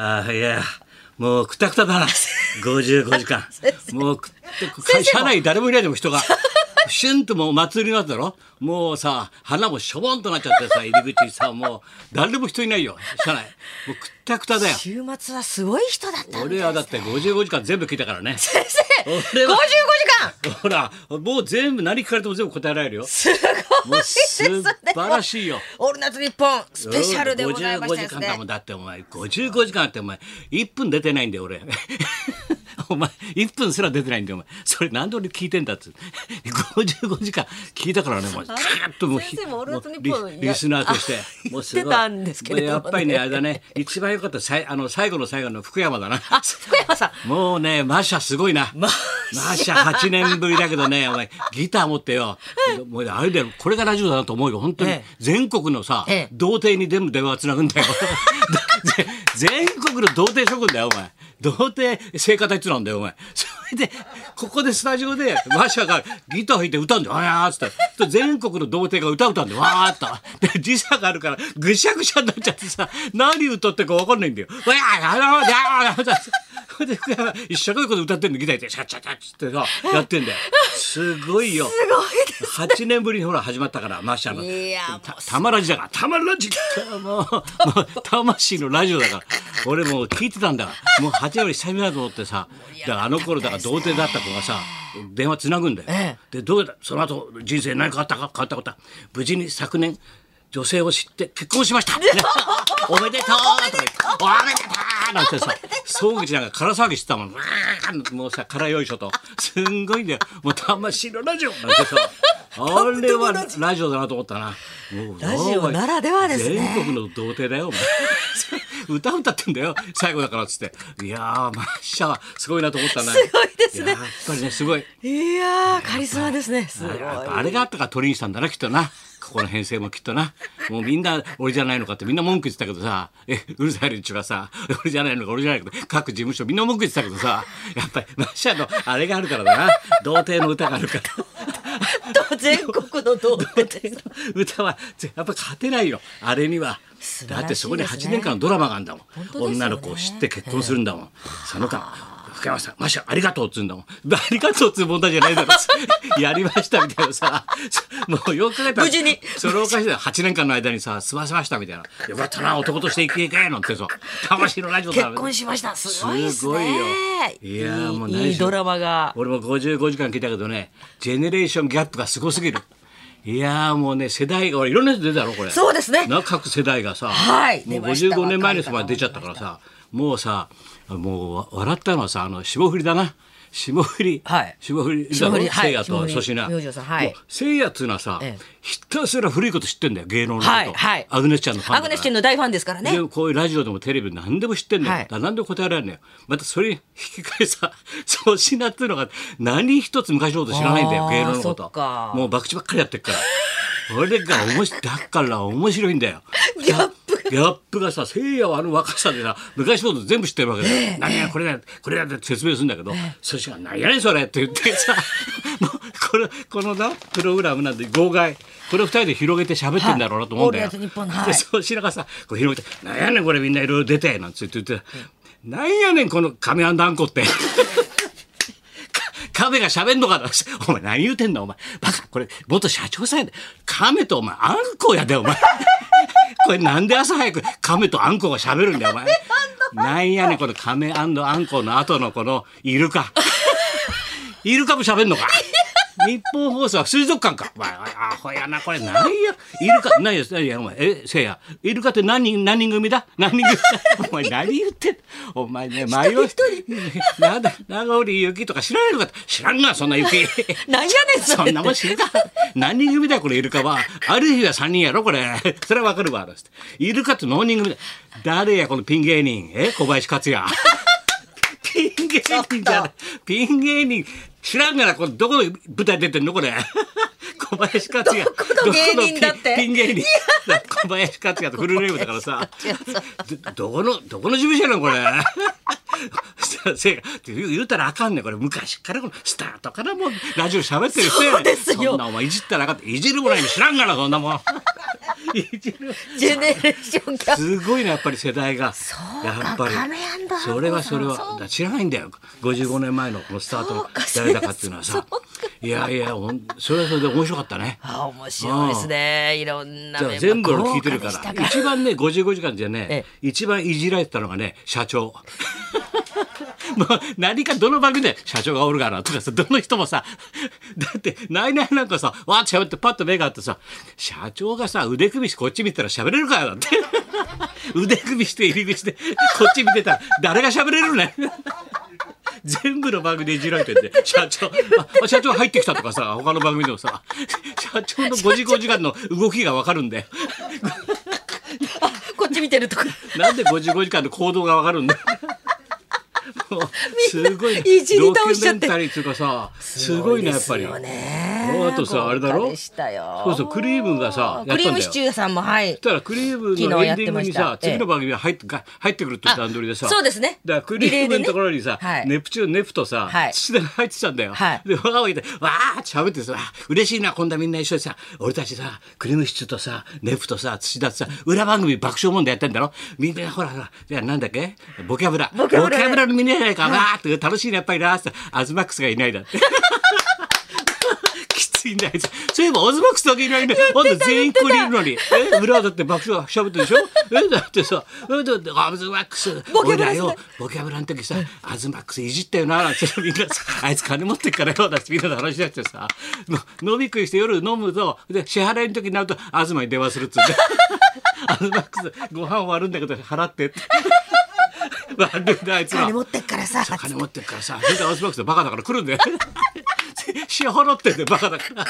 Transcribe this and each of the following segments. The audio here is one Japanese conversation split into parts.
ああいやもうくたくただな。55時間もうくって車内誰もいないでも人がシュンともう祭りになっただろ。もうさ花もしょぼんとなっちゃってさ入り口にさもう誰も人いないよ。車内。もうくったくただよ。週末はすごい人だったん俺はだって55時間全部聞いたからね。先生俺は。55時間。ほらもう全部何聞かれても全部答えられるよ。すごいですね素晴らしいよ。オールナイトニッポンスペシャルでございました55で。すね時間だもんだってお前。55時間ってお前。1分出てないんだよ俺お前1分すら出てないんだよお前。それ何で俺聞いてんだっつ55時間聞いたからねもうカーッともう先生もオールナイトニッポンリリスナーとして。あもうすごい。んですけれどやっぱりねあれだね一番良かったさいあの最後の最後の福山だな。あ福山さん。もうねマシャすごいな。ママシャ8年ぶりだけどねお前ギター持ってよ。もうあれだよこれがラジオだなと思うよ。本当に、ええ。全国のさ、ええ。童貞に全部電話つなぐんだよ。ぜ全国の童貞諸君だよお前童貞聖歌隊ってなんだよお前。それでここでスタジオでマシャがギター弾いて歌うんだよ。あーっつって。全国の童貞が歌歌うんだよ。わーっと。で時差があるからぐしゃぐしゃになっちゃってさ何歌ってるか分かんないんだよ。わやーあのーあーあーそれで福山一生懸命歌ってんのギターでシャッシャッシャッつってさやってんだよすごいよすごいです8年ぶりにほら始まったからマシャのいやたたまラジだからたまラジもうもう魂のラジオだから俺もう聞いてたんだ。もう8年ぶり久々だと思ってさ。だからあの頃だから童貞だった子がさ電話つなぐんだよ、えでどうだその後人生何かあったか？変わったことは無事に昨年女性を知って結婚しました、ねおめでとうとかおめでとうなんてさ総口なんか空騒ぎしてたもん。もうさ空よいしょと。すんごいんだよ。もう魂のラジオなんてさ。あれはラジオだなと思ったな。ラジオならではですね。全国の童貞だよお前 歌歌ってんだよ。最後だからっつって。いやーマッシャはすごいなと思ったなすごいですね。やっぱりねすごい。いやーカリスマですね。すごい。あれがあったから鳥にしたんだなきっとな。ここの編成もきっとな。もうみんな俺じゃないのかってみんな文句言ってたけどさ。えうるさい連中がさ。俺じゃないのか俺じゃないのか各事務所みんな文句言ってたけどさ。やっぱりマッシャのあれがあるからだな。童貞の歌があるから。と 全国の童貞歌はぜやっぱ勝てないよあれにはだってそこに8年間のドラマがあるんだもん、女の子を知って結婚するんだもん、その間福山さん、マシャありがとうっつうんだもん。ありがとうっつう問題じゃないだろ。やりましたみたいなさ、もうよく考えたら無事に。それをおかしいだ8年間の間にさ、済ませましたみたいな。よかったな、男として生きていけなんてさ、魂のラジオだ。結婚しました。すごいですね。すごいよ。いやーもういいドラマが。俺も55時間聞いたけどねジェネレーションギャップがすごすぎるいやーもうね世代が俺いろんな人出たろこれ。そうですね。な各世代がさ、はいもう出ました。55年前の人まで出ちゃったからさ。もうさもうわ笑ったのはさあの霜降りだな霜降り、はい。霜降り霜降りはい。せいやと粗品。明星さんはい。もうせいやっつうのはさ、ええ。ひたすら古いこと知ってんだよ芸能のこと、はいはい。アグネスちゃんのファンだアグネスチェンの大ファンですからね。でこういうラジオでもテレビでも何でも知ってんだよ、はい。何でも答えられるのよ。またそれに引き換えさ 粗品っていうのが何一つ昔のこと知らないんだよ芸能のこと。か。もう博打ばっかりやってっから。俺が面白いだから面白いんだよ。ギャップギャップがさせいやはあの若さでさ昔のこと全部知ってるわけだよ、何やこれだこれだって説明するんだけど、そしたら「何やねんそれ」って言ってさ もうこれこのなプログラムなんで号外これを二人で広げて喋ってんだろうなと思うんだよ。はいでそうしながらさこう広げて「なんやねんこれみんないろいろ出て」なんつって言って「なんやねんこの亀あんだんこって」亀が喋んのかな？お前何言うてんだお前。バカ、これ、元社長さんやで。亀とお前、あんこやで、お前。これなんで朝早く亀とあんこが喋るんだよ、お前。なんやねん、この亀あんこの後のこのイルカ。イルカも喋んのか？日本放送は水族館か。お前、アホやな、これ、何や。イルカ、何や、何や、お前、え、せいや。イルカって何人、何人組だ？何人組だ？お前、何言ってん？お前ね、迷う。なんだ、長織ゆきとか知らないのか知らんが、そんな雪。なんやねんそんなもん知るか。何人組だよ、これ、イルカは。ある日は3人やろ、これ。それはわかるわ。つってイルカって何人組だ？誰や、このピン芸人？え小林克也。ピン芸人じゃない。ピン芸人。知らんがな、これ、どこの舞台出てんのこれ。小林克也。どこの芸人だってピン芸人。小林克也とフルネームだからさ。どどこの、どこの事務所なのこれ。せいが言言うたらあかんねんこれ昔からこのスタートからもうラジオ喋ってる人やねんそうですよそんなお前いじったらあかんっていじるもないに知らんがなそんなもんジェネレーションギャップ。すごいねやっぱり世代が。うかやっぱり。それはそれは。知らないんだよ。55年前のこのスタートが誰だかっていうのはさ。いやいやそれはそれで面白かったね。あ、面白いですね。いろんな全部の聞いてるから。一番ね55時間でね え。一番いじられてたのがね社長 もう何かどの番組で社長がおるからとかさどの人もさだってナイナイなんかさわーって喋ってパッと目があってさ社長がさ腕組みしてこっち見たら喋れるかよだって。腕組みして入り口でこっち見てたら誰が喋れるね 全部の番組でいじられてんで社長。あ社長入ってきたとかさ他の番組でもさ社長の5時5時間の動きが分かるんで。こっち見てるとこ。なんで5時5時間の行動が分かるんだ。よ すごいね。いじり倒しちゃって。すごいねやっぱりあとさあれだろ？そうそうクリームがさクリームシチューさんもはい。そしたらクリームのエンディングにさ次の番組が入ってが入ってくるって段取りでさあそうですね。だからクリームのところにさ、ネプチューンネプとさ、はい。土田が入ってたんだよ、はい。でわーわー言って喋ってさ嬉しいな今度はみんな一緒にさ俺たちさクリームシチューとさネプとさ土田とさ裏番組爆笑問題やってんだろ？みんなほらほらじゃあなんだっけ？ボキャブラ。ボキャブラのみんなじゃないか、わーって楽しいねやっぱりなーってアズマックスがいないだって。いんだよ。そういえば、オズマックスだけいないね。あんた全員これいるのに。え、裏だって爆笑しゃべってるでしょ？え、だってさ、え、だって、オズマックス。俺らよ、ボキャブラの時さ、アズマックスいじったよな、なんてみんなさ、あいつ金持ってっからよ、だってみんなで話し合ってさ、の飲み食いして夜飲むと、で、支払いの時になると、東に電話するっつって。アズマックス、ご飯終わるんだけど、払ってって。悪いな、あいつら金。持ってっからさ。金持ってるからさ、それでアスバックスバカだから来るんだよ。支払ってんでバカだから。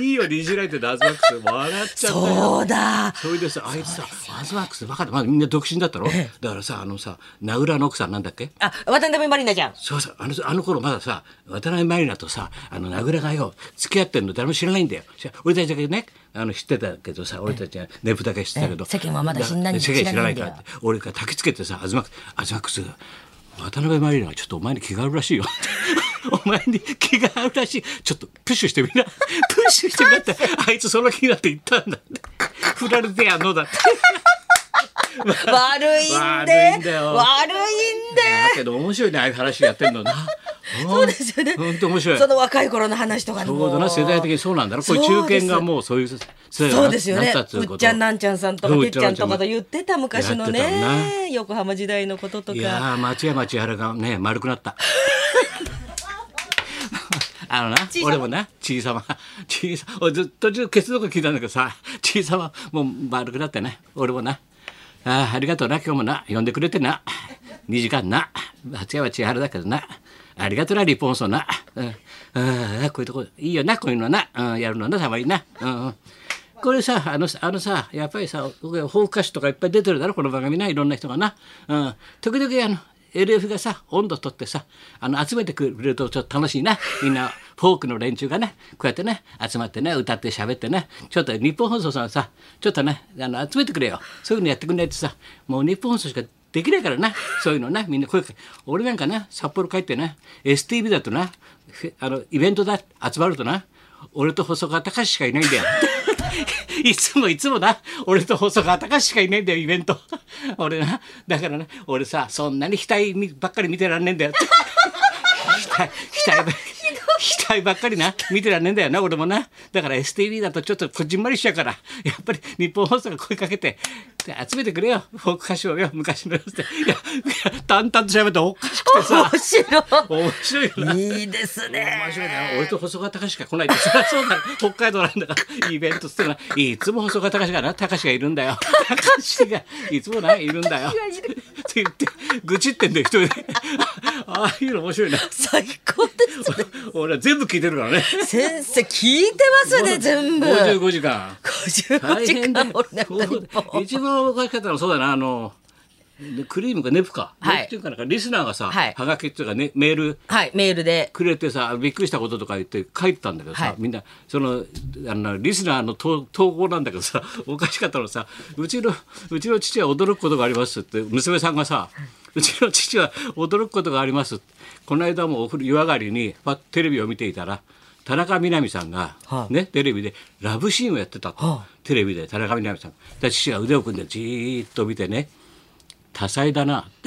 いいようにいじられてるアスバックス笑っちゃったよ。そうだ。それでさ、あいつさ、アスバックスバカだ。まあみんな独身だったろ？だからさ、あのさ、名浦の奥さんなんだっけ？あ、渡辺満里奈ちゃん。そうさあのあの頃まださ渡辺満里奈とさあの名倉がよ付き合ってんの誰も知らないんだよ。し俺たちだけねあの知ってたけどさ俺たちはネプだけ知ってたけど。ええ。世間はまだ知んないんだ世間知らないからって。俺が焚きつけてさ「アズマックスアズマックス渡辺満里奈はちょっとお前に気があるらしいよ」お前に気があるらしい。ちょっとプッシュしてみな。プッシュしてみなって あいつその気になって言ったんだって。振られてやんのだって。悪いん悪でいんだよ悪いんでだけど面白いねああいう話やってんのな。そうですよね。本当面白い。その若い頃の話とかちにもょうどな世代的にそうなんだろこういう中堅がもうそういう世代になそうね。うこと。うっちゃんなんちゃんさんとかてっちゃんとかと言ってた昔のね横浜時代のことといや町山千春がね丸くなったあのな俺もな小さま。小さ 俺ずっとケツどこ聞いたんだけどさ 小さまもう丸くなってね。俺もな。あーありがとうな今日もな。呼んでくれてな。2時間な。松山千春だけどな。ありがとうなリポンソな、うん、あーこういうとこいいよなこういうのな、うん、やるのなたまにな、うんうん。これさあのさあのさやっぱりさ僕は放課詞とかいっぱい出てるだろこの番組ないろんな人がな、うん、時々あの LF がさ温度取ってさあの集めてくれるとちょっと楽しいな。みんな フォークの連中がねこうやってね集まってね歌って喋ってねちょっと日本放送さんさちょっとねあの集めてくれよ。そういうのやってくんないとさもう日本放送しかできないからな。そういうのなみんな声かけ俺なんかな札幌帰ってな STV だとなあのイベントだ集まるとな俺と細川隆しかいないんだよ。いつもいつもな、俺と細川隆しかいないんだよ、イベント。俺な、だからね、俺さ、そんなに額ばっかり見てらんねえんだよ。額、額ば、額ばっかりな、見てらんねえんだよな、俺もな。だから STV だとちょっとこじんまりしちゃうから、やっぱり日本放送が声かけて、で集めてくれよ、フォーク歌よ、昔のやつで。いや、いや淡々と喋っておかしくてさ、面白面白いよな。いいいですね。面白いな。俺と細川隆しか来ないって。そりゃそうだ。北海道なんだから。イベントってのはいつも細川隆がな。隆がいるんだよ。隆がいつもないるんだよ。って言って愚痴ってんだよ一人でああいうの面白いな。最高ですね。俺は全部聞いてるからね。先生聞いてますね全部。55時間55大時間俺なんか日本一番おかしかったのはそうだなあのでクリームかネプか、はい。っていうかなんかリスナーがさ、はい。はがきっていうか、ね、メール。はいメールで。くれてさびっくりしたこととか言って書いてたんだけどさ、はい。みんなそのあのリスナーの投投稿なんだけどさおかしかったのさうちのうちの父は驚くことがありますって娘さんがさう ちの父は驚くことがあります。この間もお風呂湯上がりにテレビを見ていたら田中みな実さんが、はあ。ねテレビでラブシーンをやってたと、はあ。テレビで田中みな実さん。で父が腕を組んでじーっと見てね多彩だな。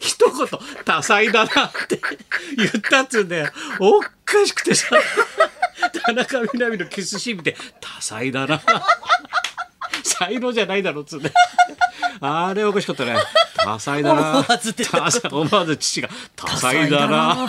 一言多彩だなって言ったっつうんだよ。おっかしくてさ。田中みな実のキスシーン見て多彩だな。才能じゃないだろっつうんであれおかしかったね。多彩だな。思わず父が多彩だな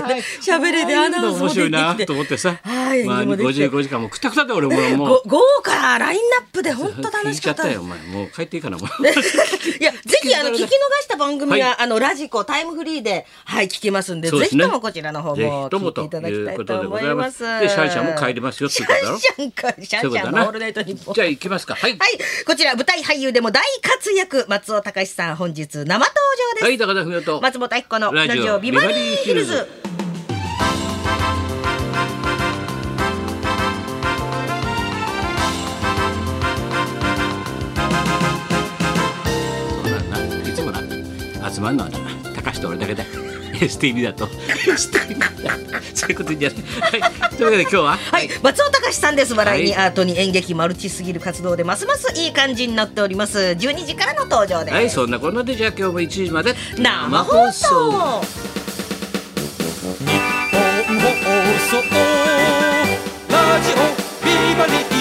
そうですよね。喋りでアナウンスも面白いなできてと思ってさ、はいまあ、演技もできて55時間もくたくたで俺ももう。ご豪華ラインナップで本当楽しかった。よお。前。もう帰っていいかなもう いや、ぜひ、あの、聞き逃した番組は、はい。あの、ラジコ、タイムフリーで、はい、聞けますんで、ね。ぜひともこちらの方ぜも聞いていただきたいと思いということでございま。ます。すでシャンシャンも帰りますよってシいうことだろャンシャンか、シャンシャンのオールナイトニッポン。じゃあ行きますか。はい。はい、こちら舞台俳優でも大活躍、松尾隆さん、本日生登場です。はい高田文夫と。松本明子のラジオオビバリーヒルズ。集まるのは高橋と俺だけだ。STV だと。そういうことじゃない、はい、というわけで今日ははい、松尾隆さんです。笑いにアートに演劇マルチすぎる活動でますますいい感じになっております。12時からの登場です。はいそんなこんなでじゃあ今日も1時まで生放送。日本放送。ラジオビバリ